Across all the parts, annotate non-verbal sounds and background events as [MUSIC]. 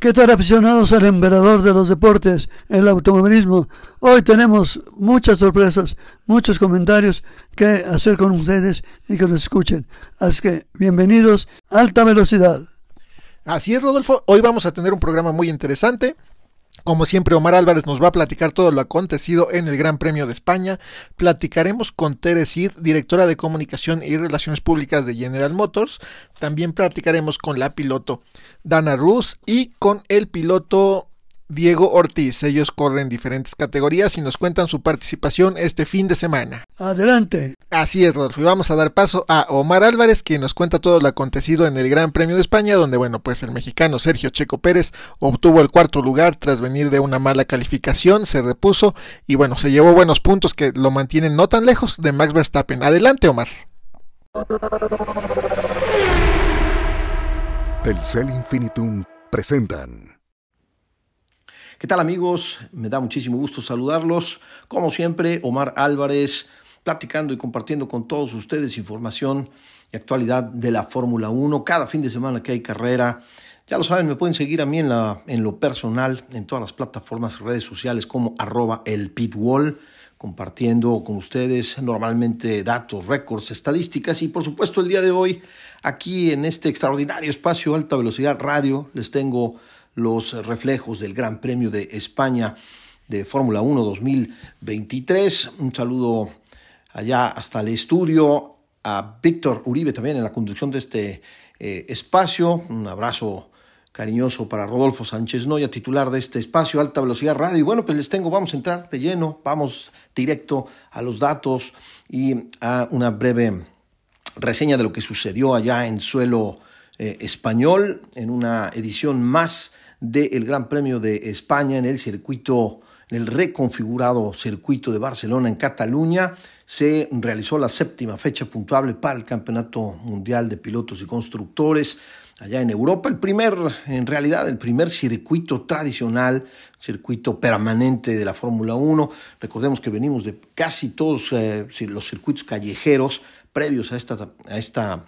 ¿Qué tal aficionados al emperador de los deportes, el automovilismo? Hoy tenemos muchas sorpresas, muchos comentarios que hacer con ustedes y que los escuchen. Así que bienvenidos a Alta Velocidad. Así es, Rodolfo. Hoy vamos a tener un programa muy interesante. Como siempre, Omar Álvarez nos va a platicar todo lo acontecido en el Gran Premio de España. Platicaremos con Tere directora de Comunicación y Relaciones Públicas de General Motors. También platicaremos con la piloto Dana Rus y con el piloto Diego Ortiz. Ellos corren diferentes categorías y nos cuentan su participación este fin de semana. Adelante. Así es, Rodolfo. Y vamos a dar paso a Omar Álvarez, quien nos cuenta todo lo acontecido en el Gran Premio de España, donde, bueno, pues el mexicano Sergio Checo Pérez obtuvo el cuarto lugar tras venir de una mala calificación, se repuso y, bueno, se llevó buenos puntos que lo mantienen no tan lejos de Max Verstappen. Adelante, Omar. Telcel Infinitum presentan. ¿Qué tal amigos? Me da muchísimo gusto saludarlos. Como siempre, Omar Álvarez platicando y compartiendo con todos ustedes información y actualidad de la Fórmula 1. Cada fin de semana que hay carrera. Ya lo saben, me pueden seguir a mí en, la, lo personal, en todas las plataformas, redes sociales como arroba el pitwall, compartiendo con ustedes normalmente datos, récords, estadísticas y por supuesto el día de hoy aquí en este extraordinario espacio Alta Velocidad Radio les tengo los reflejos del Gran Premio de España de Fórmula 1 2023. Un saludo allá hasta el estudio a Víctor Uribe también en la conducción de este eh, espacio. Un abrazo cariñoso para Rodolfo Sánchez Noya, titular de este espacio, Alta Velocidad Radio. Y bueno, pues les tengo, vamos a entrar de lleno, vamos directo a los datos y a una breve reseña de lo que sucedió allá en suelo eh, español, en una edición más del Gran Premio de España en el circuito, en el reconfigurado circuito de Barcelona en Cataluña. Se realizó la séptima fecha puntuable para el Campeonato Mundial de Pilotos y Constructores allá en Europa. El primer, en realidad, el primer circuito tradicional, circuito permanente de la Fórmula 1. Recordemos que venimos de casi todos eh, los circuitos callejeros previos a esta, a esta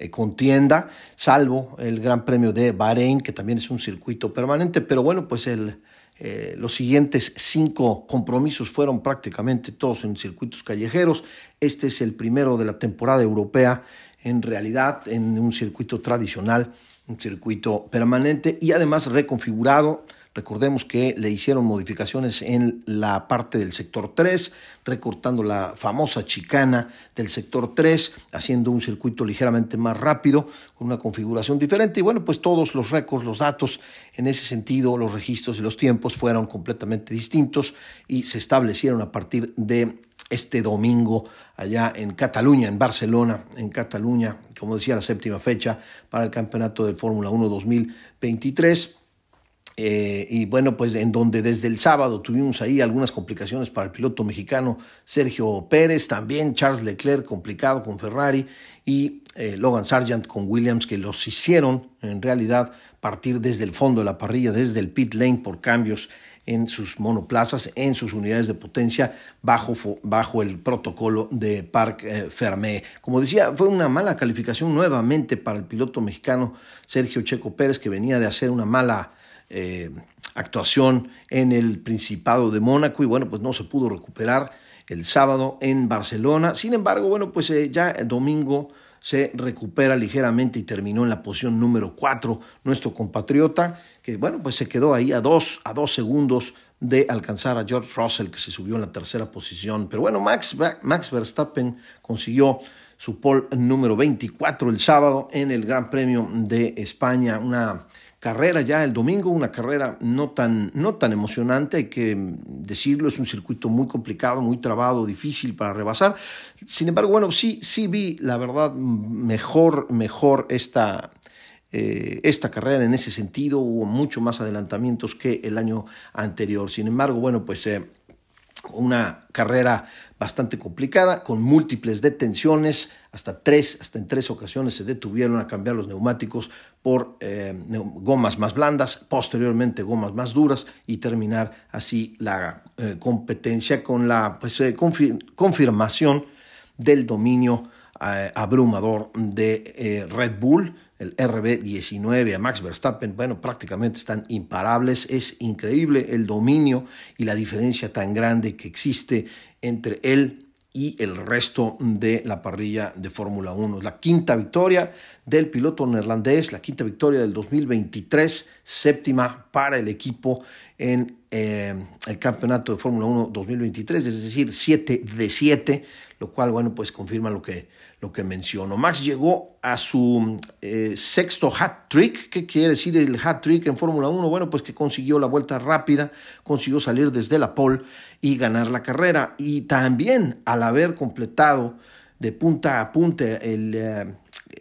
eh, contienda, salvo el Gran Premio de Bahrein, que también es un circuito permanente, pero bueno, pues el, eh, los siguientes cinco compromisos fueron prácticamente todos en circuitos callejeros. Este es el primero de la temporada europea, en realidad en un circuito tradicional, un circuito permanente y además reconfigurado Recordemos que le hicieron modificaciones en la parte del sector 3, recortando la famosa chicana del sector 3, haciendo un circuito ligeramente más rápido, con una configuración diferente. Y bueno, pues todos los récords, los datos, en ese sentido, los registros y los tiempos fueron completamente distintos y se establecieron a partir de este domingo allá en Cataluña, en Barcelona, en Cataluña, como decía, la séptima fecha para el Campeonato de Fórmula 1 2023. Eh, y bueno, pues en donde desde el sábado tuvimos ahí algunas complicaciones para el piloto mexicano Sergio Pérez, también Charles Leclerc complicado con Ferrari y eh, Logan Sargent con Williams que los hicieron en realidad partir desde el fondo de la parrilla, desde el pit lane por cambios en sus monoplazas, en sus unidades de potencia, bajo, bajo el protocolo de Parc eh, Fermé. Como decía, fue una mala calificación nuevamente para el piloto mexicano Sergio Checo Pérez, que venía de hacer una mala eh, actuación en el Principado de Mónaco y bueno, pues no se pudo recuperar el sábado en Barcelona. Sin embargo, bueno, pues eh, ya el domingo se recupera ligeramente y terminó en la posición número 4 nuestro compatriota, que bueno, pues se quedó ahí a dos, a dos segundos de alcanzar a George Russell, que se subió en la tercera posición. Pero bueno, Max, Max Verstappen consiguió su pole número 24 el sábado en el Gran Premio de España, una carrera ya el domingo, una carrera no tan, no tan emocionante, hay que decirlo, es un circuito muy complicado, muy trabado, difícil para rebasar. Sin embargo, bueno, sí, sí vi, la verdad, mejor, mejor esta, eh, esta carrera en ese sentido, hubo mucho más adelantamientos que el año anterior. Sin embargo, bueno, pues... Eh, una carrera bastante complicada, con múltiples detenciones, hasta tres, hasta en tres ocasiones se detuvieron a cambiar los neumáticos por eh, gomas más blandas, posteriormente gomas más duras y terminar así la eh, competencia con la pues, eh, confirmación del dominio abrumador de Red Bull el RB19 a Max Verstappen, bueno, prácticamente están imparables. Es increíble el dominio y la diferencia tan grande que existe entre él y el resto de la parrilla de Fórmula 1. La quinta victoria del piloto neerlandés, la quinta victoria del 2023, séptima para el equipo en eh, el campeonato de Fórmula 1 2023, es decir, 7 de 7, lo cual, bueno, pues confirma lo que lo que menciono. Max llegó a su eh, sexto hat trick. ¿Qué quiere decir el hat trick en Fórmula 1? Bueno, pues que consiguió la vuelta rápida, consiguió salir desde la pole y ganar la carrera. Y también al haber completado de punta a punta el eh,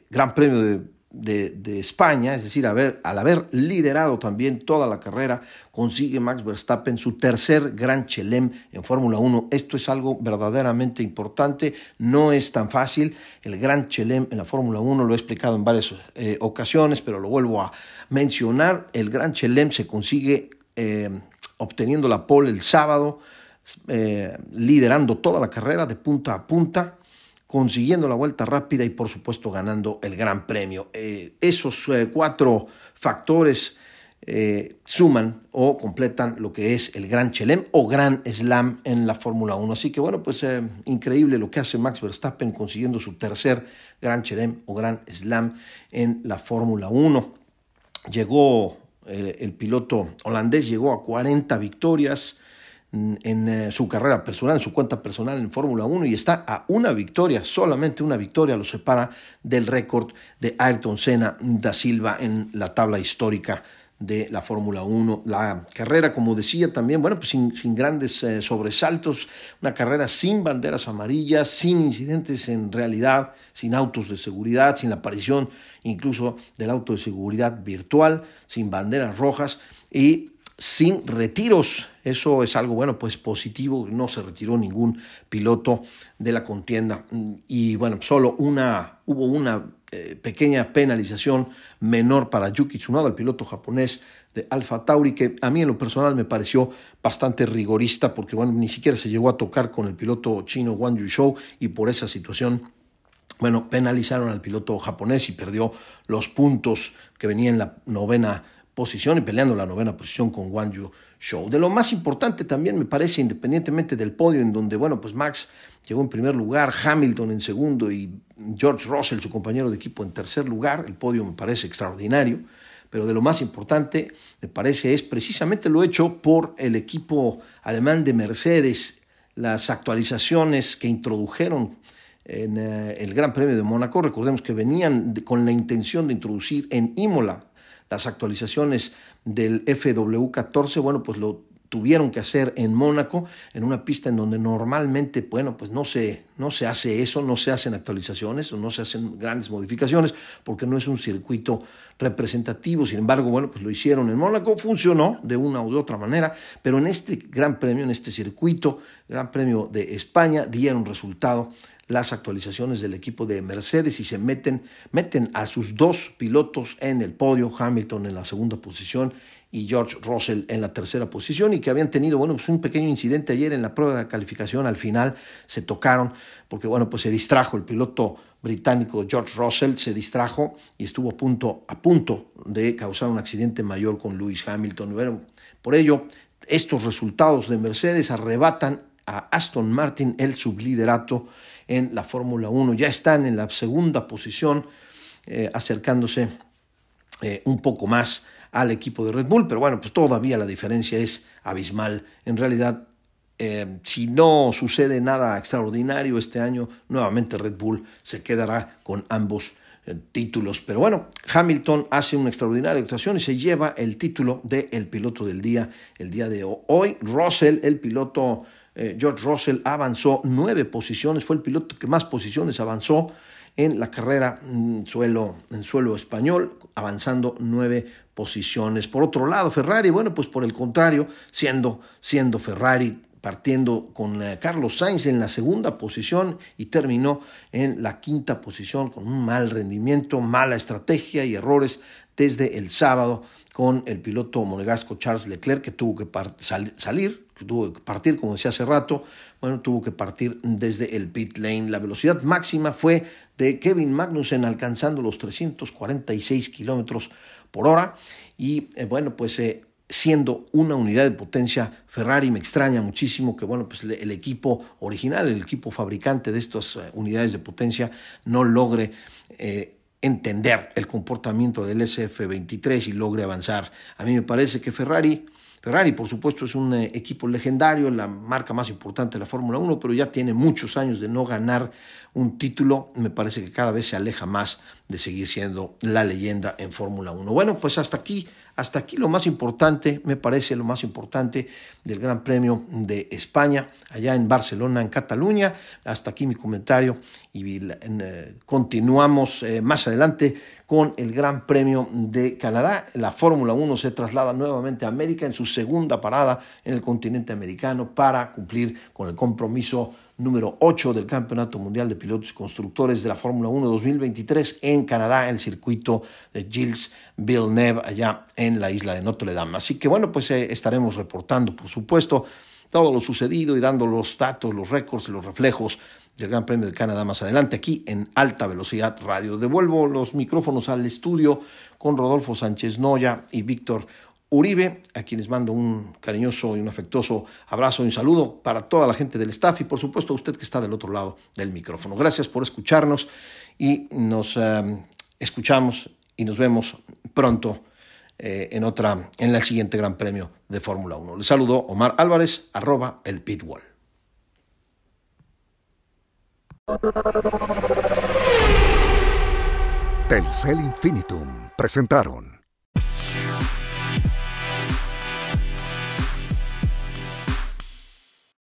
Gran Premio de de, España, es decir, al haber liderado también toda la carrera, consigue Max Verstappen su tercer Gran Chelem en Fórmula 1. Esto es algo verdaderamente importante, no es tan fácil. El Gran Chelem en la Fórmula 1 lo he explicado en varias eh, ocasiones, pero lo vuelvo a mencionar. El Gran Chelem se consigue eh, obteniendo la pole el sábado, eh, liderando toda la carrera de punta a punta consiguiendo la vuelta rápida y por supuesto ganando el Gran Premio. Eh, esos eh, cuatro factores eh, suman o completan lo que es el Gran Chelem o Gran Slam en la Fórmula 1. Así que bueno, pues increíble lo que hace Max Verstappen consiguiendo su tercer Gran Chelem o Gran Slam en la Fórmula 1. Llegó el piloto holandés, llegó a 40 victorias, en eh, su carrera personal, en su cuenta personal en Fórmula 1 y está a una victoria, solamente una victoria lo separa del récord de Ayrton Senna da Silva en la tabla histórica de la Fórmula 1. La carrera, como decía también, bueno, pues sin, grandes eh, sobresaltos, una carrera sin banderas amarillas, sin incidentes en realidad, sin autos de seguridad, sin la aparición incluso del auto de seguridad virtual, sin banderas rojas y sin retiros. Eso es algo bueno, pues positivo. No se retiró ningún piloto de la contienda. Y bueno, solo una, hubo una eh, pequeña penalización menor para Yuki Tsunoda, el piloto japonés de Alfa Tauri, que a mí en lo personal me pareció bastante rigorista, porque bueno, ni siquiera se llegó a tocar con el piloto chino Wang Yuzhou y por esa situación bueno, penalizaron al piloto japonés y perdió los puntos que venía en la novena posición y peleando la novena posición con Wang Yu Show. De lo más importante también me parece, independientemente del podio, en donde, bueno, pues Max llegó en primer lugar, Hamilton en segundo y George Russell, su compañero de equipo, en tercer lugar. El podio me parece extraordinario, pero de lo más importante, me parece, es precisamente lo hecho por el equipo alemán de Mercedes, las actualizaciones que introdujeron en eh, el Gran Premio de Mónaco. Recordemos que venían con la intención de introducir en Imola las actualizaciones del FW14, bueno, pues lo tuvieron que hacer en Mónaco, en una pista en donde normalmente, bueno, pues no se, no se hace eso, no se hacen actualizaciones o no se hacen grandes modificaciones, porque no es un circuito representativo. Sin embargo, bueno, pues lo hicieron en Mónaco, funcionó de una u otra manera, pero en este gran premio, en este circuito, Gran Premio de España, dieron resultado las actualizaciones del equipo de Mercedes y se meten, meten a sus dos pilotos en el podio, Hamilton en la segunda posición y George Russell en la tercera posición y que habían tenido, bueno, pues un pequeño incidente ayer en la prueba de calificación, al final se tocaron porque, bueno, pues se distrajo el piloto británico George Russell, se distrajo y estuvo a punto, a punto de causar un accidente mayor con Lewis Hamilton. Por ello, estos resultados de Mercedes arrebatan a Aston Martin el subliderato en la Fórmula 1. Ya están en la segunda posición, eh, acercándose eh, un poco más al equipo de Red Bull, pero bueno, pues todavía la diferencia es abismal. En realidad, eh, si no sucede nada extraordinario este año, nuevamente Red Bull se quedará con ambos títulos. Pero bueno, Hamilton hace una extraordinaria actuación y se lleva el título de el piloto del día, el día de hoy. Russell, el piloto eh, George Russell avanzó nueve posiciones, fue el piloto que más posiciones avanzó en la carrera en suelo, en suelo español, avanzando nueve posiciones. Por otro lado, Ferrari, bueno, pues por el contrario, siendo, siendo Ferrari partiendo con eh, Carlos Sainz en la segunda posición y terminó en la quinta posición con un mal rendimiento, mala estrategia y errores desde el sábado con el piloto monegasco Charles Leclerc que tuvo que salir, tuvo que partir, como decía hace rato, bueno, tuvo que partir desde el pit lane. La velocidad máxima fue de Kevin Magnussen alcanzando los 346 kilómetros por hora y eh, bueno, pues eh, siendo una unidad de potencia, Ferrari me extraña muchísimo que bueno, pues el equipo original, el equipo fabricante de estas eh, unidades de potencia no logre entender el comportamiento del SF23 y logre avanzar. A mí me parece que Ferrari Ferrari, por supuesto, es un eh, equipo legendario, la marca más importante de la Fórmula 1, pero ya tiene muchos años de no ganar un título. Me parece que cada vez se aleja más de seguir siendo la leyenda en Fórmula 1. Bueno, pues hasta aquí hasta aquí lo más importante, me parece lo más importante del Gran Premio de España, allá en Barcelona, en Cataluña. Hasta aquí mi comentario y eh, continuamos eh, más adelante con el Gran Premio de Canadá. La Fórmula 1 se traslada nuevamente a América en su segunda parada en el continente americano para cumplir con el compromiso número 8 del Campeonato Mundial de Pilotos y Constructores de la Fórmula 1 2023 en Canadá, en el circuito de Gilles Villeneuve, allá en la isla de Notre Dame. Así que bueno, pues eh, estaremos reportando, por supuesto, todo lo sucedido y dando los datos, los récords y los reflejos del Gran Premio de Canadá más adelante aquí en Alta Velocidad Radio. Devuelvo los micrófonos al estudio con Rodolfo Sánchez Noya y Víctor Uribe, a quienes mando un cariñoso y un afectuoso abrazo y un saludo para toda la gente del staff y por supuesto a usted que está del otro lado del micrófono. Gracias por escucharnos y nos eh, escuchamos y nos vemos pronto eh, en otra, en el siguiente Gran Premio de Fórmula 1. Les saludo Omar Álvarez, arroba el pitwall. Telcel Infinitum presentaron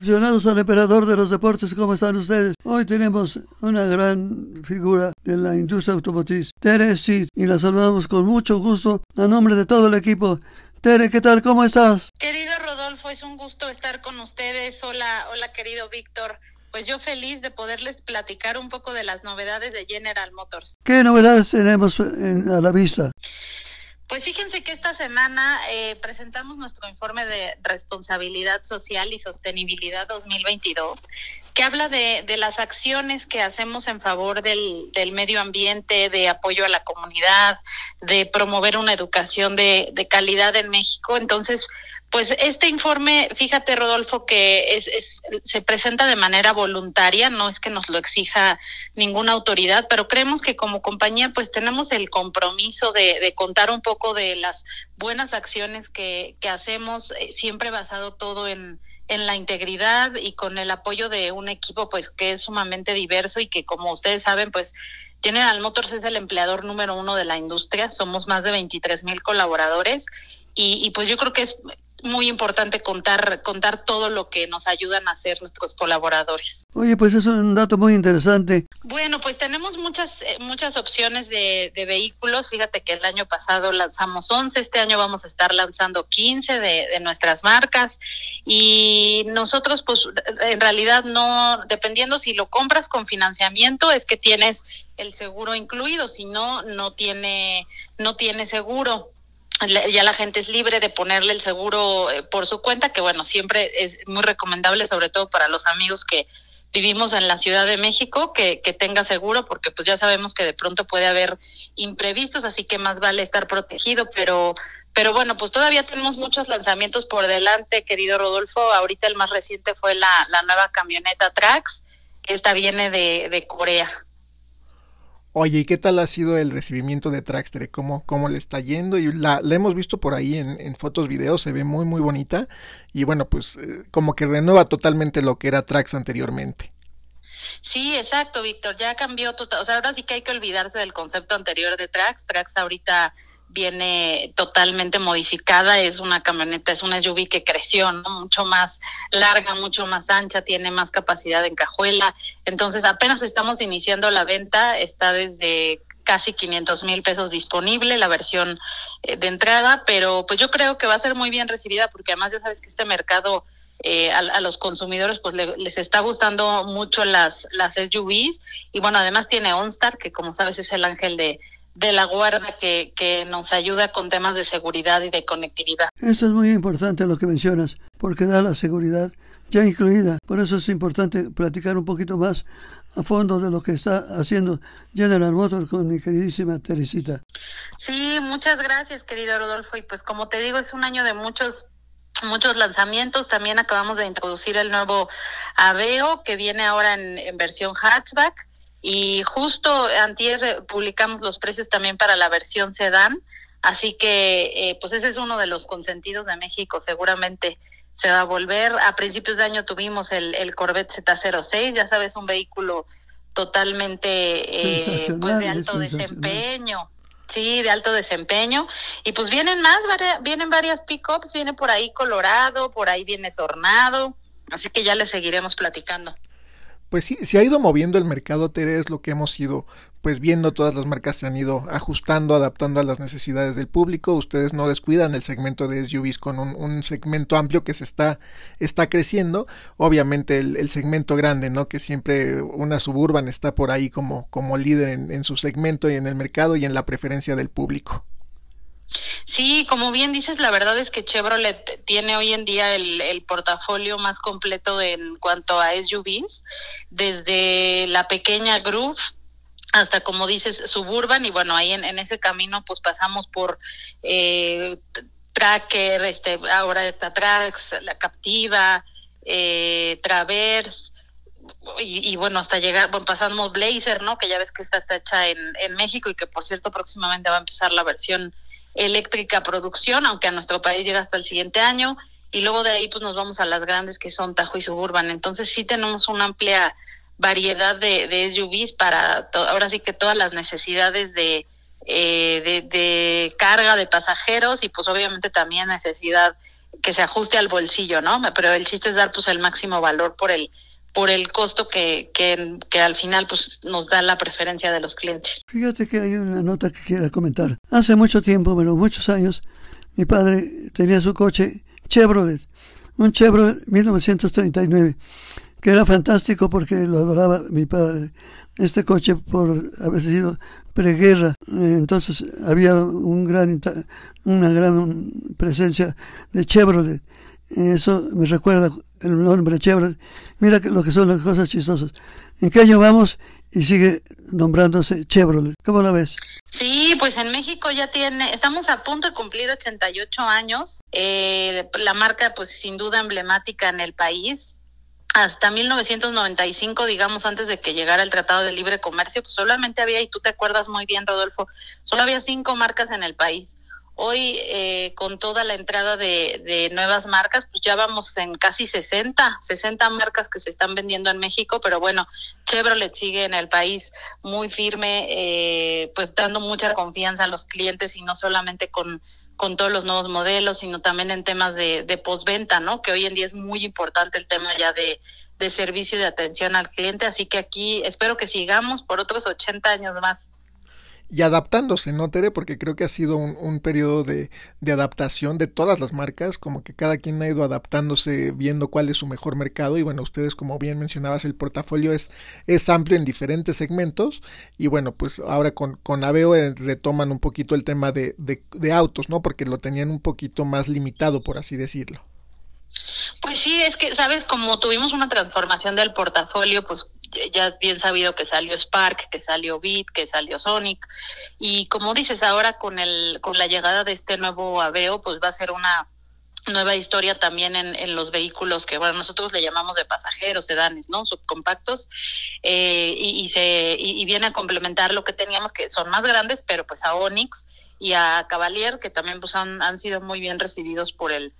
Aficionados al emperador de los deportes, ¿cómo están ustedes? Hoy tenemos una gran figura de la industria automotriz, Tere Sid, y la saludamos con mucho gusto a nombre de todo el equipo. Tere, ¿qué tal? ¿Cómo estás? Querido Rodolfo, es un gusto estar con ustedes. Hola, hola querido Víctor. Pues yo feliz de poderles platicar un poco de las novedades de General Motors. ¿Qué novedades tenemos a la vista? Pues fíjense que esta semana eh, presentamos nuestro informe de responsabilidad social y sostenibilidad 2022, que habla de, de las acciones que hacemos en favor del, del, medio ambiente, de apoyo a la comunidad, de promover una educación de, de calidad en México. Entonces, pues este informe, fíjate Rodolfo, que es, es, se presenta de manera voluntaria, no es que nos lo exija ninguna autoridad, pero creemos que como compañía pues tenemos el compromiso de, de contar un poco de las buenas acciones que, que hacemos, eh, siempre basado todo en, en la integridad y con el apoyo de un equipo pues que es sumamente diverso y que como ustedes saben pues General Motors es el empleador número uno de la industria, somos más de 23 mil colaboradores y, y, pues yo creo que es muy importante contar, contar todo lo que nos ayudan a hacer nuestros colaboradores. Oye, pues es un dato muy interesante. Bueno, pues tenemos muchas, eh, muchas opciones de, de, vehículos. Fíjate que el año pasado lanzamos 11, este año vamos a estar lanzando 15 de, de nuestras marcas y nosotros pues en realidad no, dependiendo si lo compras con financiamiento, es que tienes el seguro incluido, si no, no tiene, no tiene seguro ya la gente es libre de ponerle el seguro eh, por su cuenta, que bueno, siempre es muy recomendable, sobre todo para los amigos que vivimos en la Ciudad de México, que, que tenga seguro, porque pues ya sabemos que de pronto puede haber imprevistos, así que más vale estar protegido, pero pero bueno, pues todavía tenemos muchos lanzamientos por delante, querido Rodolfo. Ahorita el más reciente fue la, la nueva camioneta Trax, que esta viene de, de Corea. Oye, ¿y qué tal ha sido el recibimiento de Traxter? ¿Cómo, cómo le está yendo? Y la, la hemos visto por ahí en, en, fotos, videos, se ve muy, muy bonita. Y bueno, pues eh, como que renueva totalmente lo que era Trax anteriormente. Sí, exacto, Víctor, ya cambió total. O sea, ahora sí que hay que olvidarse del concepto anterior de Trax. Trax ahorita viene totalmente modificada, es una camioneta, es una SUV que creció, ¿no? Mucho más larga, mucho más ancha, tiene más capacidad en cajuela. Entonces, apenas estamos iniciando la venta, está desde casi 500 mil pesos disponible la versión eh, de entrada, pero pues yo creo que va a ser muy bien recibida porque además ya sabes que este mercado eh, a, los consumidores pues les está gustando mucho las, las SUVs y bueno, además tiene OnStar, que como sabes es el ángel de, de la guarda que, que nos ayuda con temas de seguridad y de conectividad. Eso es muy importante lo que mencionas, porque da la seguridad ya incluida. Por eso es importante platicar un poquito más a fondo de lo que está haciendo General Motors con mi queridísima Teresita. Sí, muchas gracias, querido Rodolfo. Y pues como te digo, es un año de muchos muchos lanzamientos. También acabamos de introducir el nuevo Aveo que viene ahora en, versión hatchback. Y justo antier publicamos los precios también para la versión sedán. Así que, eh, pues ese es uno de los consentidos de México. Seguramente se va a volver. A principios de año tuvimos el, el Corvette Z06, ya sabes, un vehículo totalmente eh, pues de alto desempeño. Sí, de alto desempeño. Y pues vienen más, vienen varias pickups, viene por ahí Colorado, por ahí viene Tornado, así que ya les seguiremos platicando. Pues sí, se ha ido moviendo el mercado, Tere, es lo que hemos ido pues viendo todas las marcas se han ido ajustando, adaptando a las necesidades del público. Ustedes no descuidan el segmento de SUVs con un, segmento amplio que se está, está creciendo. Obviamente el, segmento grande, ¿no? Que siempre una suburban está por ahí como, como líder en, su segmento y en el mercado y en la preferencia del público. Sí, como bien dices, la verdad es que Chevrolet tiene hoy en día el, el, portafolio más completo en cuanto a SUVs, desde la pequeña Groove hasta como dices suburban y bueno ahí en, ese camino pues pasamos por eh, tracker este ahora está Trax la captiva eh, Traverse y, bueno hasta llegar bueno pasamos Blazer no que ya ves que está, está hecha en, en México y que por cierto próximamente va a empezar la versión eléctrica producción aunque a nuestro país llega hasta el siguiente año y luego de ahí pues nos vamos a las grandes que son Tajo y Suburban entonces sí tenemos una amplia variedad de, de SUVs para ahora sí que todas las necesidades de, eh, de, carga de pasajeros y pues obviamente también necesidad que se ajuste al bolsillo, ¿no? Pero el chiste es dar pues el máximo valor por el por el costo que, que, que al final pues nos da la preferencia de los clientes. Fíjate que hay una nota que quiero comentar. Hace mucho tiempo, bueno, muchos años, mi padre tenía su coche Chevrolet, un Chevrolet 1939 que era fantástico porque lo adoraba mi padre. Este coche por haber sido preguerra, entonces había un gran, una gran presencia de Chevrolet. Eso me recuerda el nombre Chevrolet. Mira lo que son las cosas chistosas. ¿En qué año vamos? Y sigue nombrándose Chevrolet. ¿Cómo la ves? Sí, pues en México ya tiene, estamos a punto de cumplir 88 años. Eh, la marca, pues sin duda emblemática en el país hasta 1995, digamos, antes de que llegara el Tratado de Libre Comercio, pues solamente había, y tú te acuerdas muy bien, Rodolfo, solo había cinco marcas en el país. Hoy, eh, con toda la entrada de, de, nuevas marcas, pues ya vamos en casi 60, 60 marcas que se están vendiendo en México, pero bueno, Chevrolet sigue en el país muy firme, eh, pues dando mucha confianza a los clientes y no solamente con con todos los nuevos modelos, sino también en temas de, de postventa, ¿no? Que hoy en día es muy importante el tema ya de, de servicio y de atención al cliente. Así que aquí espero que sigamos por otros 80 años más y adaptándose, ¿no, Tere? Porque creo que ha sido un, un periodo de, de, adaptación de todas las marcas, como que cada quien ha ido adaptándose, viendo cuál es su mejor mercado. Y bueno, ustedes, como bien mencionabas, el portafolio es, es amplio en diferentes segmentos. Y bueno, pues ahora con, con Aveo eh, retoman un poquito el tema de, de, de autos, ¿no? Porque lo tenían un poquito más limitado, por así decirlo. Pues sí, es que, sabes, como tuvimos una transformación del portafolio, pues ya bien sabido que salió Spark, que salió Beat, que salió Sonic. Y como dices ahora con el con la llegada de este nuevo Aveo, pues va a ser una nueva historia también en, en los vehículos que bueno nosotros le llamamos de pasajeros sedanes no subcompactos. Eh, y, y se y, viene a complementar lo que teníamos que son más grandes pero pues a Onix y a Cavalier que también pues han, han sido muy bien recibidos por el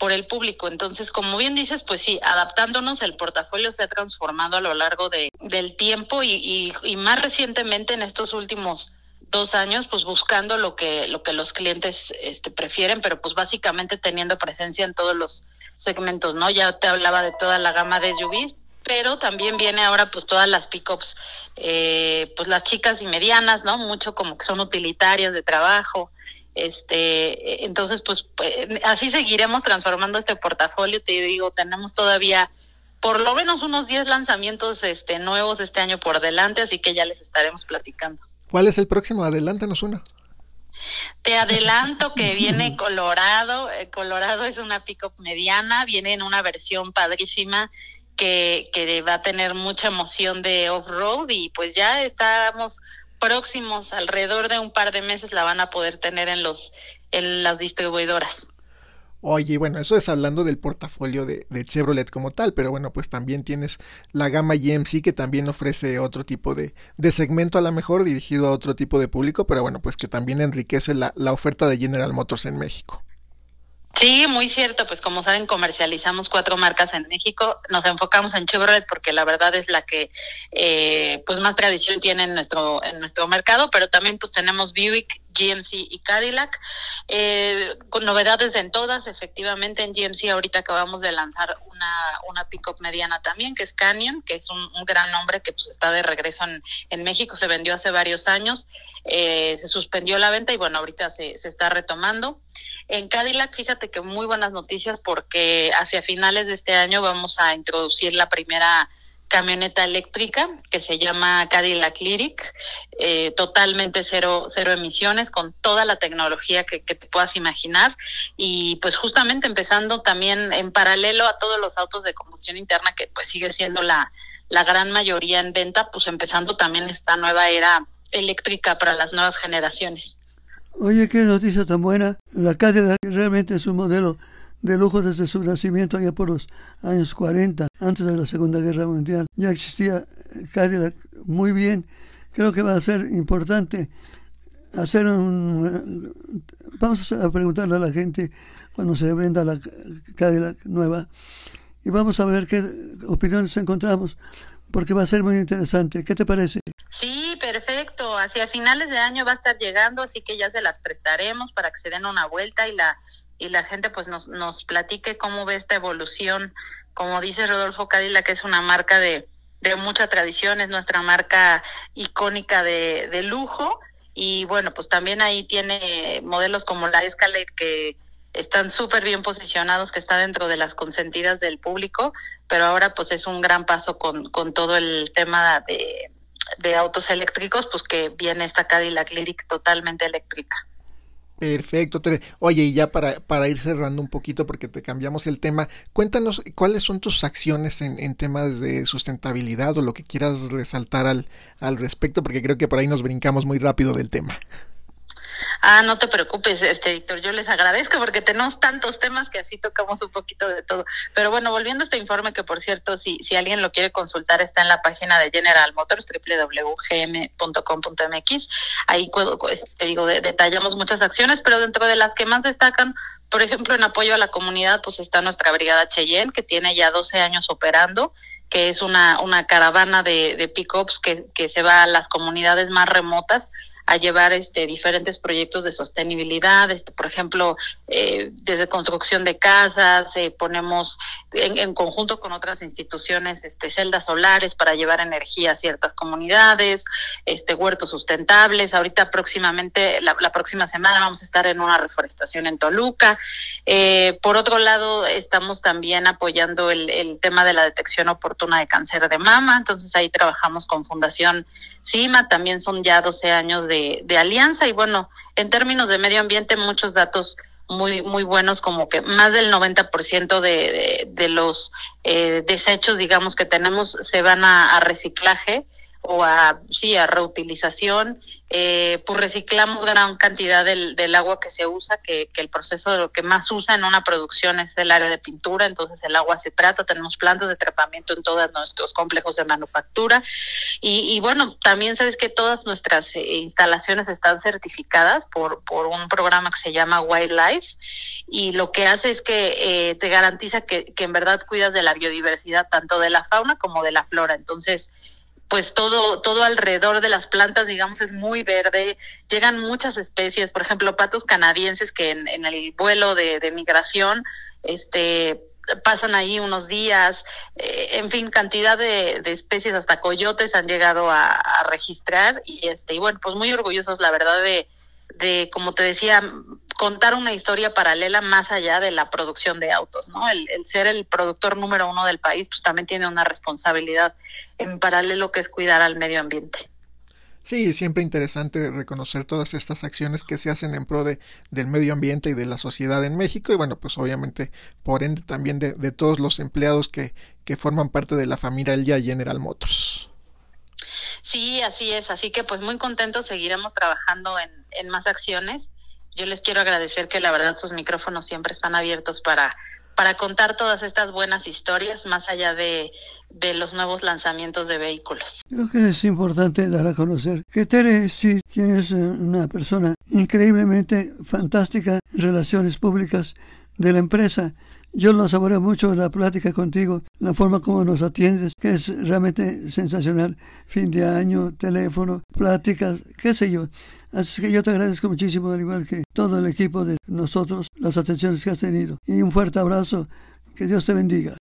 por el público. Entonces, como bien dices, pues sí, adaptándonos, el portafolio se ha transformado a lo largo de, del tiempo y, y, más recientemente en estos últimos dos años, pues buscando lo que, lo que los clientes este, prefieren, pero pues básicamente teniendo presencia en todos los segmentos, ¿no? Ya te hablaba de toda la gama de SUVs, pero también viene ahora pues todas las pickups, eh, pues las chicas y medianas, ¿no? Mucho como que son utilitarias de trabajo, Este, entonces, pues, pues así seguiremos transformando este portafolio. Te digo, tenemos todavía por lo menos unos 10 lanzamientos este, nuevos este año por delante, así que ya les estaremos platicando. ¿Cuál es el próximo? Adelántanos una. Te adelanto que [LAUGHS] viene Colorado. Eh, Colorado es una pick-up mediana, viene en una versión padrísima que, que va a tener mucha emoción de off-road y pues ya estamos próximos, alrededor de un par de meses la van a poder tener en los en las distribuidoras. Oye, bueno, eso es hablando del portafolio de, Chevrolet como tal, pero bueno, pues también tienes la gama GMC que también ofrece otro tipo de, de segmento a lo mejor dirigido a otro tipo de público, pero bueno, pues que también enriquece la, la oferta de General Motors en México. Sí, muy cierto. Pues como saben, comercializamos cuatro marcas en México. Nos enfocamos en Chevrolet porque la verdad es la que eh, pues más tradición tiene en nuestro en nuestro mercado, pero también pues tenemos Buick, GMC y Cadillac. Eh, con novedades en todas, efectivamente en GMC ahorita acabamos de lanzar una, una pickup mediana también, que es Canyon, que es un, gran nombre que pues está de regreso en, en México, se vendió hace varios años. Eh, se suspendió la venta y bueno, ahorita se, se está retomando. En Cadillac, fíjate que muy buenas noticias porque hacia finales de este año vamos a introducir la primera camioneta eléctrica que se llama Cadillac Lyric, eh, totalmente cero, cero emisiones, con toda la tecnología que, que, te puedas imaginar. Y pues justamente empezando también en paralelo a todos los autos de combustión interna, que pues sigue siendo la, la gran mayoría en venta, pues empezando también esta nueva era eléctrica para las nuevas generaciones. Oye, qué noticia tan buena. La Cadillac realmente es un modelo de lujo desde su nacimiento allá por los años 40, antes de la Segunda Guerra Mundial. Ya existía Cadillac muy bien. Creo que va a ser importante hacer un... Vamos a preguntarle a la gente cuando se venda la Cadillac nueva y vamos a ver qué opiniones encontramos porque va a ser muy interesante. ¿Qué te parece? Perfecto. Hacia finales de año va a estar llegando, así que ya se las prestaremos para que se den una vuelta y la y la gente pues nos nos platique cómo ve esta evolución. Como dice Rodolfo Cadilla, que es una marca de de mucha tradición, es nuestra marca icónica de, de lujo y bueno, pues también ahí tiene modelos como la Escalade que están súper bien posicionados, que está dentro de las consentidas del público, pero ahora pues es un gran paso con, con todo el tema de, de autos eléctricos, pues que viene esta Cadillac Lyric totalmente eléctrica. Perfecto, Oye, y ya para, para ir cerrando un poquito, porque te cambiamos el tema, cuéntanos cuáles son tus acciones en, en temas de sustentabilidad o lo que quieras resaltar al, al respecto, porque creo que por ahí nos brincamos muy rápido del tema. Ah, no te preocupes, este Víctor, yo les agradezco porque tenemos tantos temas que así tocamos un poquito de todo. Pero bueno, volviendo a este informe que por cierto, si si alguien lo quiere consultar está en la página de General Motors www.gm.com.mx. Ahí pues, te digo detallamos muchas acciones, pero dentro de las que más destacan por ejemplo, en apoyo a la comunidad, pues está nuestra brigada Cheyenne, que tiene ya 12 años operando, que es una, una caravana de, de pick-ups que, que se va a las comunidades más remotas a llevar este diferentes proyectos de sostenibilidad, este, por ejemplo, eh, desde construcción de casas, eh, ponemos en, conjunto con otras instituciones este, celdas solares para llevar energía a ciertas comunidades, este, huertos sustentables. Ahorita próximamente, la, la próxima semana vamos a estar en una reforestación en Toluca. Eh, por otro lado, estamos también apoyando el, el tema de la detección oportuna de cáncer de mama, entonces ahí trabajamos con Fundación CIMA, también son ya 12 años de, alianza. Y bueno, en términos de medio ambiente muchos datos muy muy buenos como que más del 90% de, de, de los eh, desechos digamos que tenemos se van a, a reciclaje o a, sí, a reutilización, eh, pues reciclamos gran cantidad del, del agua que se usa, que, que el proceso de lo que más usa en una producción es el área de pintura, entonces el agua se trata, tenemos plantas de tratamiento en todos nuestros complejos de manufactura. Y, y bueno, también sabes que todas nuestras eh, instalaciones están certificadas por, por un programa que se llama Wildlife y lo que hace es que eh, te garantiza que, que en verdad cuidas de la biodiversidad, tanto de la fauna como de la flora, entonces pues todo, todo alrededor de las plantas, digamos, es muy verde. Llegan muchas especies, por ejemplo, patos canadienses que en, en el vuelo de, de, migración, este, pasan ahí unos días, eh, en fin, cantidad de, de, especies, hasta coyotes han llegado a, registrar y este, y bueno, pues muy orgullosos, la verdad, de, de, como te decía, contar una historia paralela más allá de la producción de autos, ¿no? El, el, ser el productor número uno del país, pues también tiene una responsabilidad en paralelo que es cuidar al medio ambiente. Sí, siempre interesante reconocer todas estas acciones que se hacen en pro de, del medio ambiente y de la sociedad en México y bueno, pues obviamente por ende también de, de todos los empleados que, que forman parte de la familia General Motors. Sí, así es, así que pues muy contentos seguiremos trabajando en, en más acciones. Yo les quiero agradecer que la verdad sus micrófonos siempre están abiertos para para contar todas estas buenas historias más allá de, de, los nuevos lanzamientos de vehículos. Creo que es importante dar a conocer que Tere sí es una persona increíblemente fantástica en relaciones públicas de la empresa. Yo lo saboreo mucho la plática contigo, la forma como nos atiendes, que es realmente sensacional. Fin de año, teléfono, pláticas, qué sé yo. Así que yo te agradezco muchísimo, al igual que todo el equipo de nosotros, las atenciones que has tenido. Y un fuerte abrazo. Que Dios te bendiga.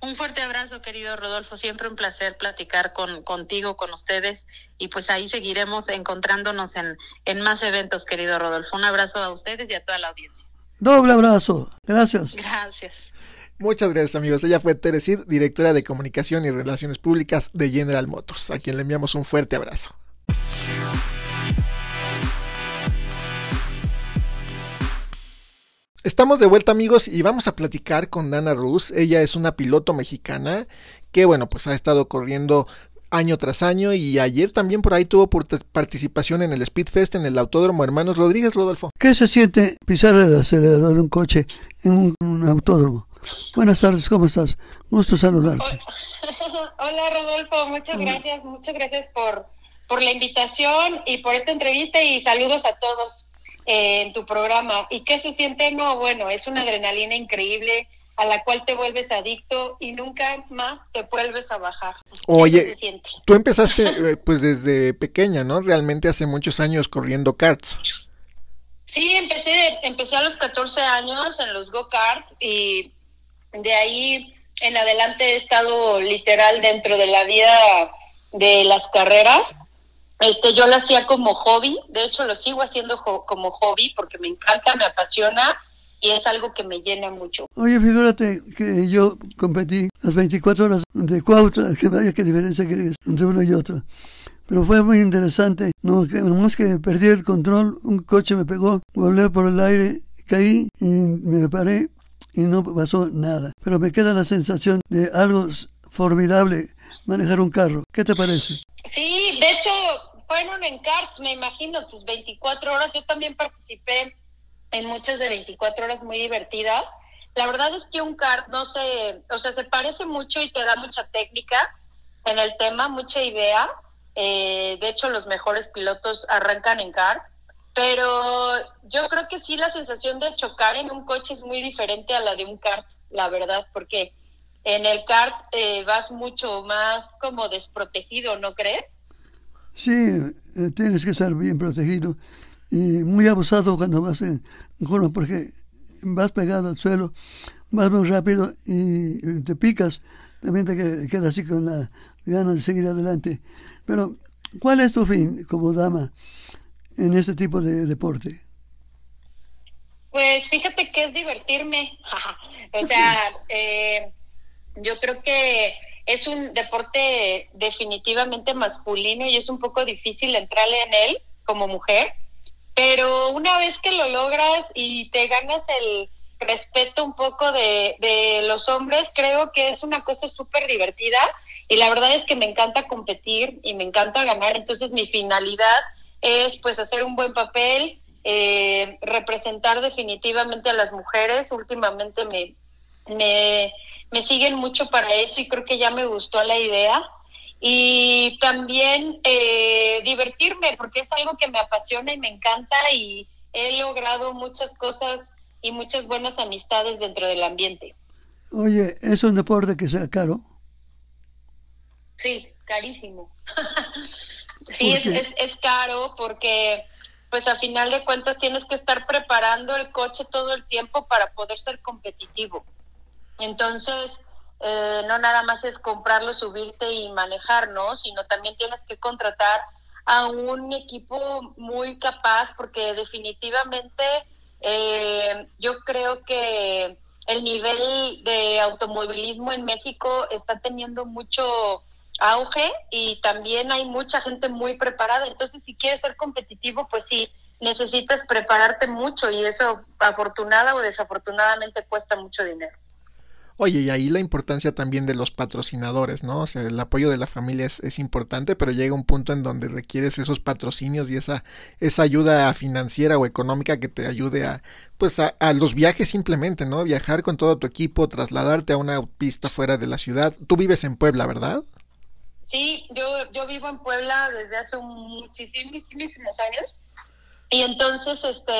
Un fuerte abrazo, querido Rodolfo. Siempre un placer platicar con, contigo, con ustedes. Y pues ahí seguiremos encontrándonos en, en más eventos, querido Rodolfo. Un abrazo a ustedes y a toda la audiencia. Doble abrazo. Gracias. Gracias. Muchas gracias amigos. Ella fue Teresid, directora de Comunicación y Relaciones Públicas de General Motors, a quien le enviamos un fuerte abrazo. Estamos de vuelta amigos y vamos a platicar con Dana Ruz. Ella es una piloto mexicana que bueno pues ha estado corriendo año tras año y ayer también por ahí tuvo participación en el Speedfest en el Autódromo Hermanos Rodríguez Rodolfo. ¿Qué se siente pisar el acelerador de un coche en un, un autódromo? Buenas tardes, ¿cómo estás? Gusto saludarte. Hola [LAUGHS] Rodolfo, muchas gracias, muchas gracias por, por la invitación y por esta entrevista y saludos a todos en tu programa. ¿Y qué se siente? No, bueno, es una adrenalina increíble a la cual te vuelves adicto y nunca más te vuelves a bajar. Oye, tú empezaste pues desde pequeña, ¿no? Realmente hace muchos años corriendo karts. Sí, empecé, empecé a los 14 años en los go-karts y de ahí en adelante he estado literal dentro de la vida de las carreras este, yo lo hacía como hobby, de hecho lo sigo haciendo como hobby porque me encanta, me apasiona y es algo que me llena mucho. Oye, figúrate que yo competí las 24 horas de Cuautla, que vaya qué diferencia que es entre uno y otro. Pero fue muy interesante, no, más que perdí el control, un coche me pegó, volé por el aire, caí y me paré y no pasó nada. Pero me queda la sensación de algo formidable manejar un carro. ¿Qué te parece? Sí, de hecho, fueron en karts, me imagino, tus 24 horas. Yo también participé en muchas de 24 horas muy divertidas. La verdad es que un kart no se, o sea, se parece mucho y te da mucha técnica en el tema, mucha idea. Eh, de hecho, los mejores pilotos arrancan en kart. Pero yo creo que sí la sensación de chocar en un coche es muy diferente a la de un kart, la verdad, porque en el kart eh, vas mucho más como desprotegido, ¿no crees? Sí, eh, tienes que estar bien protegido y muy abusado cuando vas en curva porque vas pegado al suelo, vas muy rápido y te picas, también te quedas así con la ganas de seguir adelante. Pero, ¿cuál es tu fin como dama en este tipo de deporte? Pues fíjate que es divertirme. [LAUGHS] o sea, [LAUGHS] eh, yo creo que es un deporte definitivamente masculino y es un poco difícil entrarle en él como mujer, pero una vez que lo logras y te ganas el respeto un poco de, los hombres, creo que es una cosa súper divertida y la verdad es que me encanta competir y me encanta ganar, entonces mi finalidad es pues hacer un buen papel, eh, representar definitivamente a las mujeres, últimamente me, me me siguen mucho para eso y creo que ya me gustó la idea. Y también eh, divertirme, porque es algo que me apasiona y me encanta y he logrado muchas cosas y muchas buenas amistades dentro del ambiente. Oye, ¿es un deporte que sea caro? Sí, carísimo. [LAUGHS] sí, es, es, es caro porque pues a final de cuentas tienes que estar preparando el coche todo el tiempo para poder ser competitivo. Entonces, eh, no nada más es comprarlo, subirte y manejar, ¿no? Sino también tienes que contratar a un equipo muy capaz porque definitivamente eh, yo creo que el nivel de automovilismo en México está teniendo mucho auge y también hay mucha gente muy preparada. Entonces, si quieres ser competitivo, pues sí, necesitas prepararte mucho y eso afortunada o desafortunadamente cuesta mucho dinero. Oye, y ahí la importancia también de los patrocinadores, ¿no? O sea, el apoyo de la familia es, importante, pero llega un punto en donde requieres esos patrocinios y esa, esa ayuda financiera o económica que te ayude a, pues, a, a, los viajes simplemente, ¿no? Viajar con todo tu equipo, trasladarte a una pista fuera de la ciudad. Tú vives en Puebla, ¿verdad? Sí, yo, yo vivo en Puebla desde hace muchísimos años y entonces, este,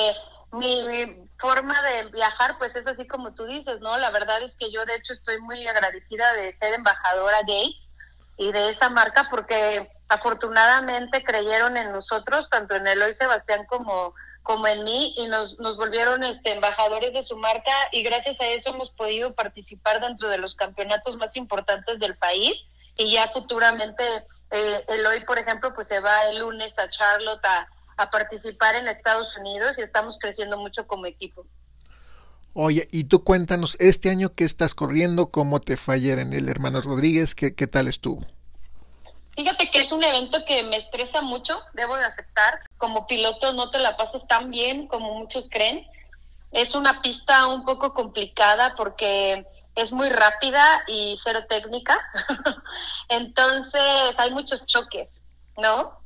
mi, forma de viajar, pues es así como tú dices, ¿no? La verdad es que yo de hecho estoy muy agradecida de ser embajadora Gates y de esa marca porque afortunadamente creyeron en nosotros, tanto en Eloy Sebastián como como en mí y nos, nos volvieron este, embajadores de su marca y gracias a eso hemos podido participar dentro de los campeonatos más importantes del país y ya futuramente eh, Eloy, por ejemplo, pues se va el lunes a Charlotte a, a participar en Estados Unidos y estamos creciendo mucho como equipo. Oye, y tú cuéntanos, este año que estás corriendo, ¿cómo te fue ayer en el Hermano Rodríguez? ¿Qué, qué tal estuvo? Fíjate que es un evento que me estresa mucho, debo de aceptar. Como piloto no te la pasas tan bien como muchos creen. Es una pista un poco complicada porque es muy rápida y cero técnica. [LAUGHS] Entonces hay muchos choques, ¿no?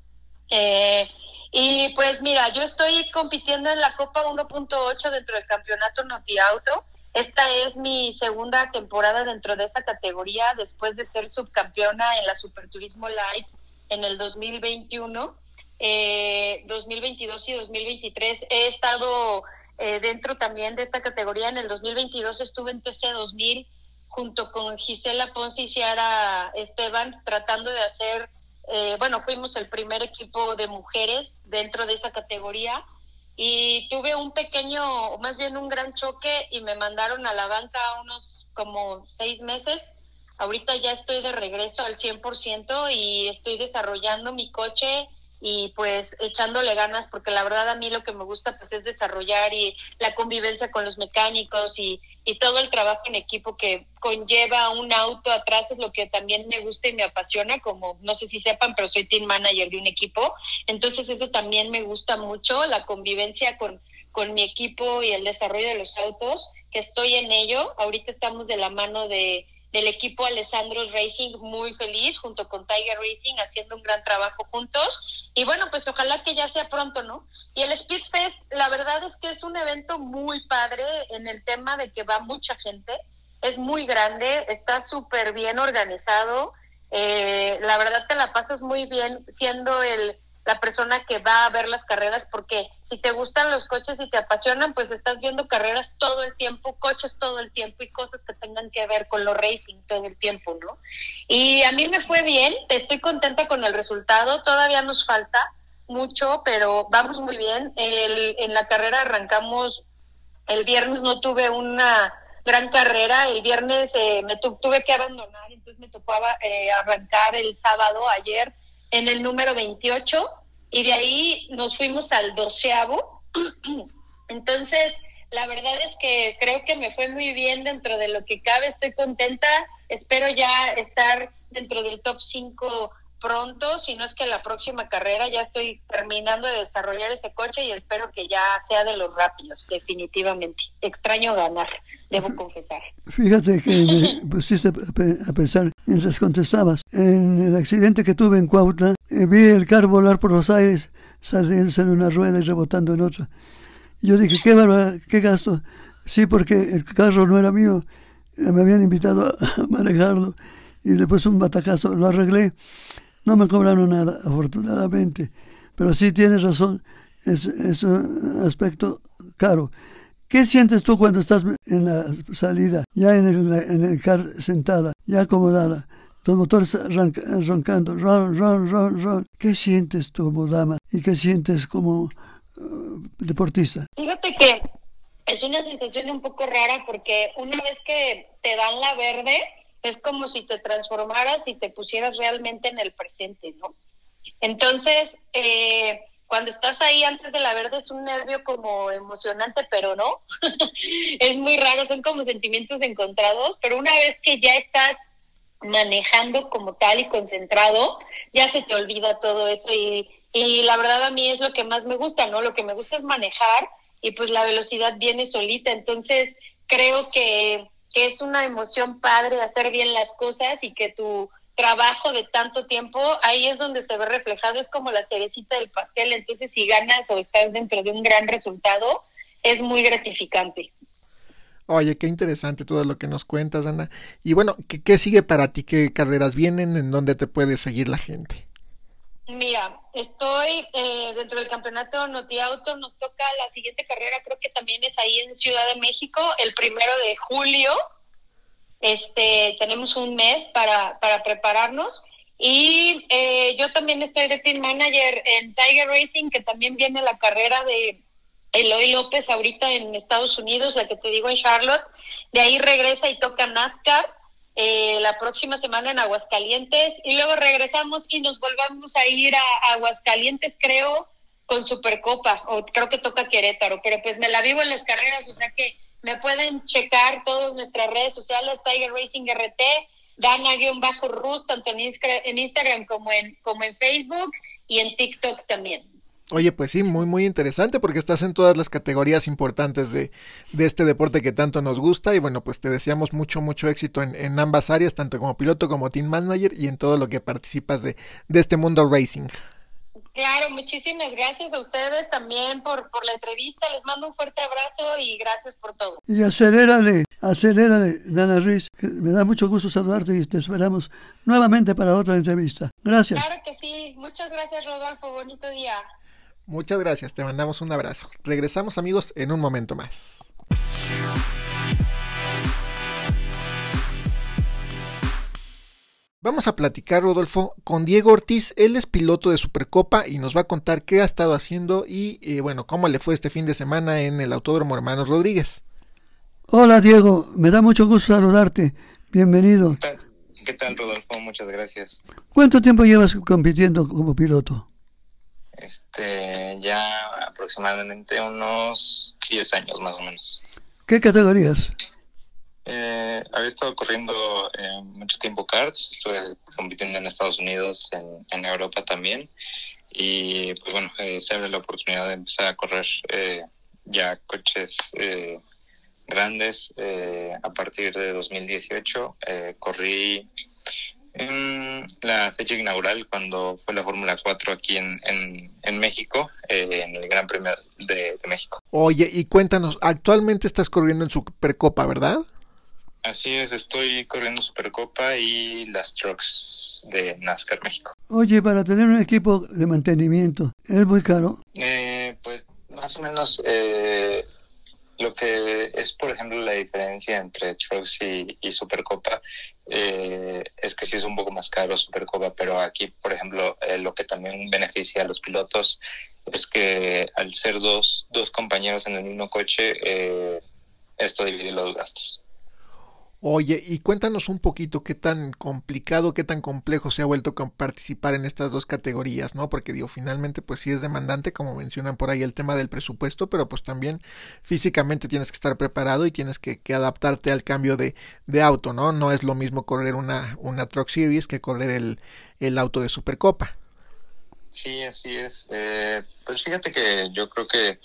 Eh, y pues mira, yo estoy compitiendo en la Copa 1.8 dentro del campeonato Noti Auto. Esta es mi segunda temporada dentro de esa categoría después de ser subcampeona en la Superturismo Live en el 2021, eh, 2022 y 2023. He estado eh, dentro también de esta categoría. En el 2022 estuve en TC 2000 junto con Gisela Ponce y Ciara Esteban tratando de hacer eh, bueno, fuimos el primer equipo de mujeres dentro de esa categoría y tuve un pequeño, más bien un gran choque y me mandaron a la banca unos como seis meses. Ahorita ya estoy de regreso al 100% y estoy desarrollando mi coche y pues echándole ganas porque la verdad a mí lo que me gusta pues es desarrollar y la convivencia con los mecánicos y, y todo el trabajo en equipo que conlleva un auto atrás es lo que también me gusta y me apasiona como no sé si sepan pero soy team manager de un equipo. Entonces eso también me gusta mucho la convivencia con con mi equipo y el desarrollo de los autos que estoy en ello. Ahorita estamos de la mano de del equipo Alessandro Racing muy feliz junto con Tiger Racing haciendo un gran trabajo juntos. Y bueno pues ojalá que ya sea pronto no y el Speed Fest la verdad es que es un evento muy padre en el tema de que va mucha gente. Es muy grande está súper bien organizado. Eh, la verdad te la pasas muy bien siendo el la persona que va a ver las carreras, porque si te gustan los coches y te apasionan, pues estás viendo carreras todo el tiempo, coches todo el tiempo y cosas que tengan que ver con lo racing todo el tiempo, ¿no? Y a mí me fue bien, estoy contenta con el resultado, todavía nos falta mucho, pero vamos muy bien. El, en la carrera arrancamos, el viernes no tuve una gran carrera, el viernes eh, me tuve que abandonar, entonces me tocó eh, arrancar el sábado, ayer, en el número 28 y de ahí nos fuimos al doceavo. [CLEARS THROAT] Entonces, la verdad es que creo que me fue muy bien dentro de lo que cabe, estoy contenta, espero ya estar dentro del top 5 pronto, si no es que la próxima carrera ya estoy terminando de desarrollar ese coche y espero que ya sea de los rápidos, definitivamente. Extraño ganar, debo confesar. Fíjate que me [LAUGHS] pusiste a pensar mientras contestabas. En el accidente que tuve en Cuautla, eh, vi el carro volar por los aires, saliéndose en una rueda y rebotando en otra. yo dije, qué bárbaro, qué gasto. Sí, porque el carro no era mío, me habían invitado a [LAUGHS] manejarlo y después un batacazo, lo arreglé no me cobraron nada, afortunadamente. Pero sí tienes razón, es, es un aspecto caro. ¿Qué sientes tú cuando estás en la salida, ya en el, en el car sentada, ya acomodada? Los motores roncando, ron, ron, ron, ron. ¿Qué sientes tú como dama y qué sientes como uh, deportista? Fíjate que es una sensación un poco rara porque una vez que te dan la verde, es como si te transformaras y te pusieras realmente en el presente, ¿no? Entonces, eh, cuando estás ahí antes de la verde es un nervio como emocionante, pero no. [LAUGHS] es muy raro, son como sentimientos encontrados, pero una vez que ya estás manejando como tal y concentrado, ya se te olvida todo eso y, y la verdad a mí es lo que más me gusta, ¿no? Lo que me gusta es manejar y pues la velocidad viene solita, entonces creo que, que es una emoción padre hacer bien las cosas y que tu trabajo de tanto tiempo, ahí es donde se ve reflejado, es como la cerecita del pastel, entonces si ganas o estás dentro de un gran resultado, es muy gratificante. Oye, qué interesante todo lo que nos cuentas, Ana. Y bueno, ¿qué, qué sigue para ti? ¿Qué carreras vienen? ¿En dónde te puede seguir la gente? Mira, estoy eh, dentro del campeonato Noti Auto, nos toca la siguiente carrera, creo que también es ahí en Ciudad de México, el primero de julio, este, tenemos un mes para, para prepararnos. Y eh, yo también estoy de team manager en Tiger Racing, que también viene la carrera de Eloy López ahorita en Estados Unidos, la que te digo en Charlotte. De ahí regresa y toca NASCAR eh, la próxima semana en Aguascalientes. Y luego regresamos y nos volvamos a ir a Aguascalientes, creo, con Supercopa. O creo que toca Querétaro. Pero pues me la vivo en las carreras, o sea que me pueden checar todas nuestras redes sociales, Tiger Racing RT, Dana-Rus, tanto en, en Instagram como en, como en Facebook y en TikTok también. Oye, pues sí, muy, muy interesante porque estás en todas las categorías importantes de, de, este deporte que tanto nos gusta y bueno, pues te deseamos mucho, mucho éxito en, en, ambas áreas, tanto como piloto como team manager y en todo lo que participas de, de este mundo racing. Claro, muchísimas gracias a ustedes también por, por la entrevista. Les mando un fuerte abrazo y gracias por todo. Y acelérale, acelérale, Dana Ruiz. Me da mucho gusto saludarte y te esperamos nuevamente para otra entrevista. Gracias. Claro que sí. Muchas gracias, Rodolfo. Bonito día. Muchas gracias. Te mandamos un abrazo. Regresamos, amigos, en un momento más. Vamos a platicar, Rodolfo, con Diego Ortiz. Él es piloto de Supercopa y nos va a contar qué ha estado haciendo y, eh, bueno, cómo le fue este fin de semana en el Autódromo Hermanos Rodríguez. Hola, Diego. Me da mucho gusto saludarte. Bienvenido. ¿Qué tal, ¿Qué tal Rodolfo? Muchas gracias. ¿Cuánto tiempo llevas compitiendo como piloto? Este, ya aproximadamente unos 10 años más o menos. ¿Qué categorías? Eh, había estado corriendo eh, mucho tiempo karts, estuve compitiendo en Estados Unidos, en, en Europa también, y pues bueno, eh, se abre la oportunidad de empezar a correr eh, ya coches eh, grandes. a partir de 2018 corrí en la fecha inaugural cuando fue la Fórmula 4 aquí en, en, en México, en el Gran Premio de, de México. Oye, y cuéntanos, actualmente estás corriendo en Supercopa, ¿verdad? Así es, estoy corriendo Supercopa y las trucks de NASCAR México. Oye, para tener un equipo de mantenimiento, ¿es muy caro? Eh, pues más o menos eh, lo que es, por ejemplo, la diferencia entre trucks y, y Supercopa eh, es que sí es un poco más caro Supercopa, pero aquí, por ejemplo, eh, lo que también beneficia a los pilotos es que al ser dos, dos compañeros en el mismo coche, eh, esto divide los gastos. Oye, y cuéntanos un poquito qué tan complicado, qué tan complejo se ha vuelto con participar en estas dos categorías, ¿no? Porque digo, finalmente pues sí es demandante, como mencionan por ahí el tema del presupuesto, pero pues también físicamente tienes que estar preparado y tienes que, adaptarte al cambio de, de, auto, ¿no? No es lo mismo correr una, una Truck Series que correr el, el auto de Supercopa. Sí, así es. Eh, pues fíjate que yo creo que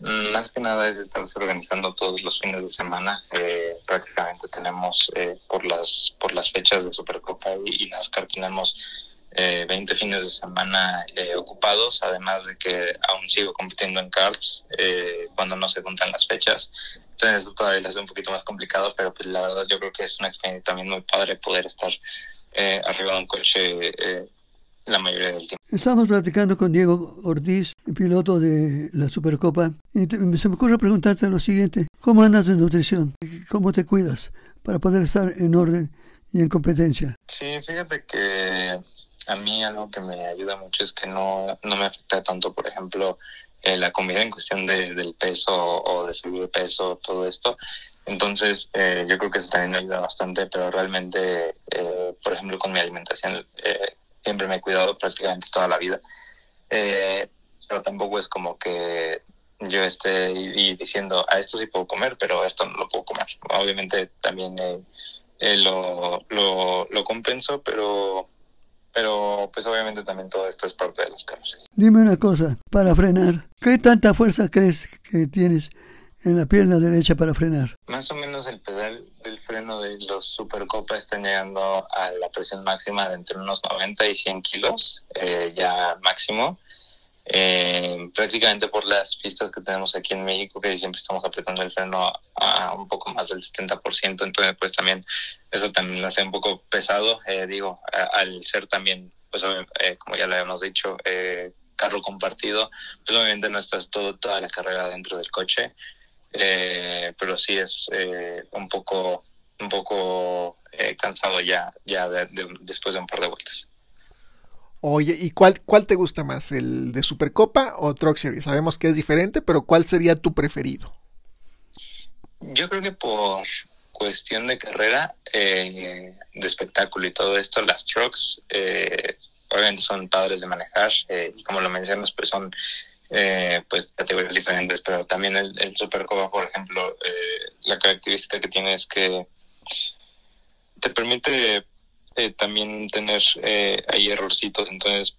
más que nada es estarse organizando todos los fines de semana. Eh, prácticamente tenemos eh, por las por las fechas de Supercopa y, y NASCAR tenemos eh, 20 fines de semana eh, ocupados, además de que aún sigo compitiendo en karts eh, cuando no se juntan las fechas. Entonces esto todavía hace un poquito más complicado, pero pues la verdad yo creo que es una experiencia también muy padre poder estar eh, arriba de un coche la mayoría del tiempo. Estamos platicando con Diego Ortiz, piloto de la Supercopa, y te, se me ocurre preguntarte lo siguiente, ¿cómo andas de nutrición? ¿Cómo te cuidas para poder estar en orden y en competencia? Sí, fíjate que a mí algo que me ayuda mucho es que no, no me afecta tanto, por ejemplo, eh, la comida en cuestión de, del peso o de subir de peso, todo esto. Entonces, eh, yo creo que eso también me ayuda bastante, pero realmente, eh, por ejemplo, con mi alimentación, siempre me he cuidado prácticamente toda la vida. Eh, pero tampoco es como que yo esté y, diciendo, a esto sí puedo comer, pero a esto no lo puedo comer. Obviamente también eh, lo, lo, lo compenso, pero pero pues obviamente también todo esto es parte de las carreras. Dime una cosa, para frenar, ¿qué tanta fuerza crees que tienes en la pierna derecha para frenar? Más o menos el pedal del freno de los Supercopa están llegando a la presión máxima de entre unos 90 y 100 kilos, eh, ya máximo. Eh, prácticamente por las pistas que tenemos aquí en México, que siempre estamos apretando el freno a un poco más del 70%, entonces pues también eso también hace un poco pesado, eh, digo, al ser también, pues eh, como ya lo habíamos dicho, eh, carro compartido, pues obviamente no estás todo, toda la carrera dentro del coche, eh, pero sí es eh, un poco, un poco eh, cansado ya, ya de, de, después de un par de vueltas. Oye, ¿y cuál, cuál te gusta más? ¿El de Supercopa o Truck Series? Sabemos que es diferente, pero ¿cuál sería tu preferido? Yo creo que por cuestión de carrera, eh, de espectáculo y todo esto, las trucks eh, obviamente son padres de manejar eh, y como lo mencionas, pues son eh, pues categorías diferentes, pero también el, el por ejemplo, eh, la característica que tiene es que te permite eh, también tener eh, ahí errorcitos, entonces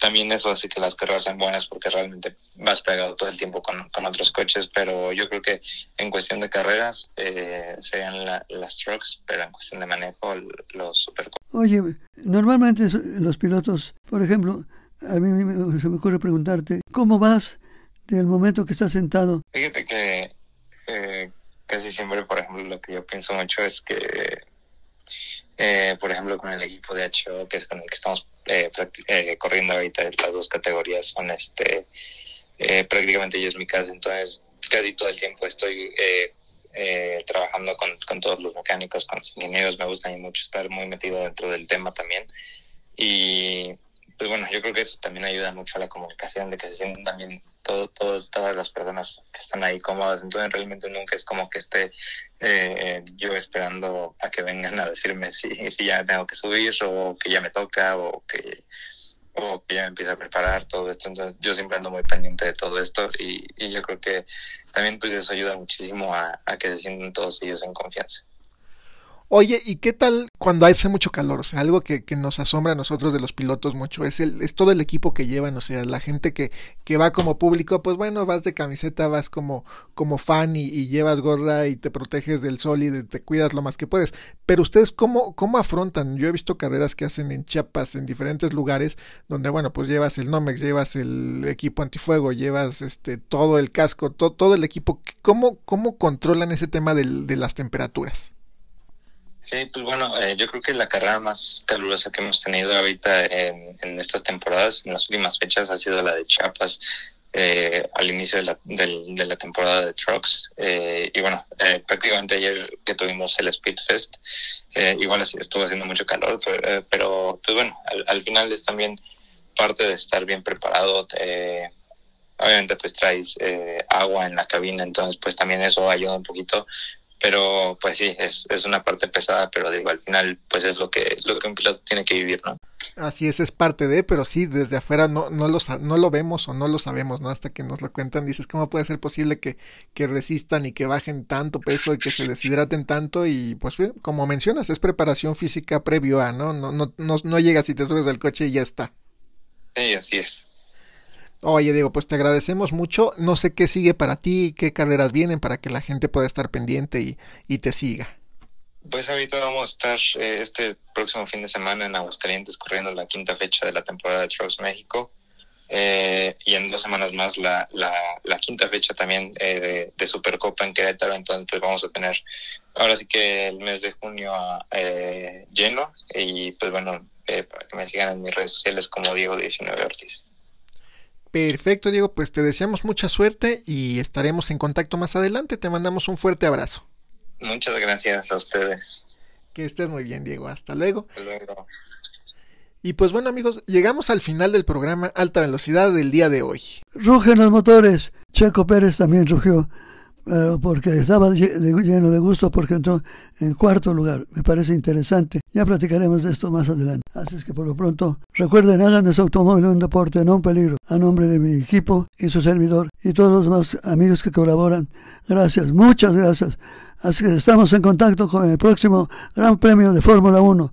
también eso hace que las carreras sean buenas porque realmente vas pegado todo el tiempo con, con otros coches, pero yo creo que en cuestión de carreras eh, serían la, las trucks, pero en cuestión de manejo los super. Oye, normalmente los pilotos, por ejemplo, a mí me, se me ocurre preguntarte, ¿cómo vas del momento que estás sentado? Fíjate que eh, casi siempre, por ejemplo, lo que yo pienso mucho es que eh, por ejemplo, con el equipo de HO, que es con el que estamos eh, eh, corriendo ahorita, las dos categorías son este eh, prácticamente yo es mi casa, entonces casi todo el tiempo estoy eh, trabajando con, con, todos los mecánicos, con los ingenieros, me gusta mucho estar muy metido dentro del tema también. Y pues bueno, yo creo que eso también ayuda mucho a la comunicación, de que se sienten también todo, todo, todas las personas que están ahí cómodas. Entonces realmente nunca es como que esté eh, yo esperando a que vengan a decirme si, si ya tengo que subir o que ya me toca o que o que ya me empieza a preparar todo esto. Entonces yo siempre ando muy pendiente de todo esto y, yo creo que también pues eso ayuda muchísimo a que se sientan todos ellos en confianza. Oye, ¿y qué tal cuando hace mucho calor? O sea, algo que, que nos asombra a nosotros de los pilotos mucho es, el, es todo el equipo que llevan, o sea, la gente que, que va como público, pues bueno, vas de camiseta, vas como, como fan y, llevas gorra y te proteges del sol y de, te cuidas lo más que puedes. Pero ustedes, ¿cómo, ¿cómo afrontan? Yo he visto carreras que hacen en Chiapas, en diferentes lugares, donde, bueno, pues llevas el Nomex, llevas el equipo antifuego, llevas este todo el casco, to, todo el equipo. ¿Cómo, cómo controlan ese tema de las temperaturas? Sí, pues bueno, eh, yo creo que la carrera más calurosa que hemos tenido ahorita en, estas temporadas, en las últimas fechas, ha sido la de Chiapas, eh, al inicio de la, del, de la temporada de Trucks. Eh, y bueno, eh, prácticamente ayer que tuvimos el Speed Fest, eh, igual estuvo haciendo mucho calor, pero, eh, pero pues bueno, al, al, final es también parte de estar bien preparado. obviamente pues traes agua en la cabina, entonces pues también eso ayuda un poquito pero pues sí, es, es una parte pesada, pero digo, al final pues es lo que, es lo que un piloto tiene que vivir, ¿no? Así es, es parte de, pero sí, desde afuera no, no, lo, no lo vemos o no lo sabemos, ¿no? Hasta que nos lo cuentan, dices, ¿cómo puede ser posible que, que resistan y que bajen tanto peso y que se deshidraten tanto? Y pues como mencionas, es preparación física previo a, ¿no? No, no, no, no llegas y te subes al coche y ya está. Sí, así es. Oye, Diego, pues te agradecemos mucho. No sé qué sigue para ti, qué carreras vienen para que la gente pueda estar pendiente y, y te siga. Pues ahorita vamos a estar eh, este próximo fin de semana en Aguascalientes corriendo la quinta fecha de la temporada de Trucks México. Eh, y en dos semanas más la, la, la quinta fecha también eh, de, Supercopa en Querétaro. Entonces pues vamos a tener ahora sí que el mes de junio eh, lleno. Y pues bueno, para que me sigan en mis redes sociales como Diego19 Ortiz. Perfecto, Diego, pues te deseamos mucha suerte y estaremos en contacto más adelante. Te mandamos un fuerte abrazo. Muchas gracias a ustedes. Que estés muy bien, Diego. Hasta luego. Hasta luego. Y pues bueno amigos, llegamos al final del programa Alta Velocidad del día de hoy. Rugen los motores. Checo Pérez también rugió. Pero porque estaba lleno de gusto porque entró en cuarto lugar. Me parece interesante. Ya platicaremos de esto más adelante. Así es que por lo pronto, recuerden, hagan de su automóvil un deporte, no un peligro. A nombre de mi equipo y su servidor y todos los demás amigos que colaboran. Gracias, muchas gracias. Así que estamos en contacto con el próximo Gran Premio de Fórmula 1.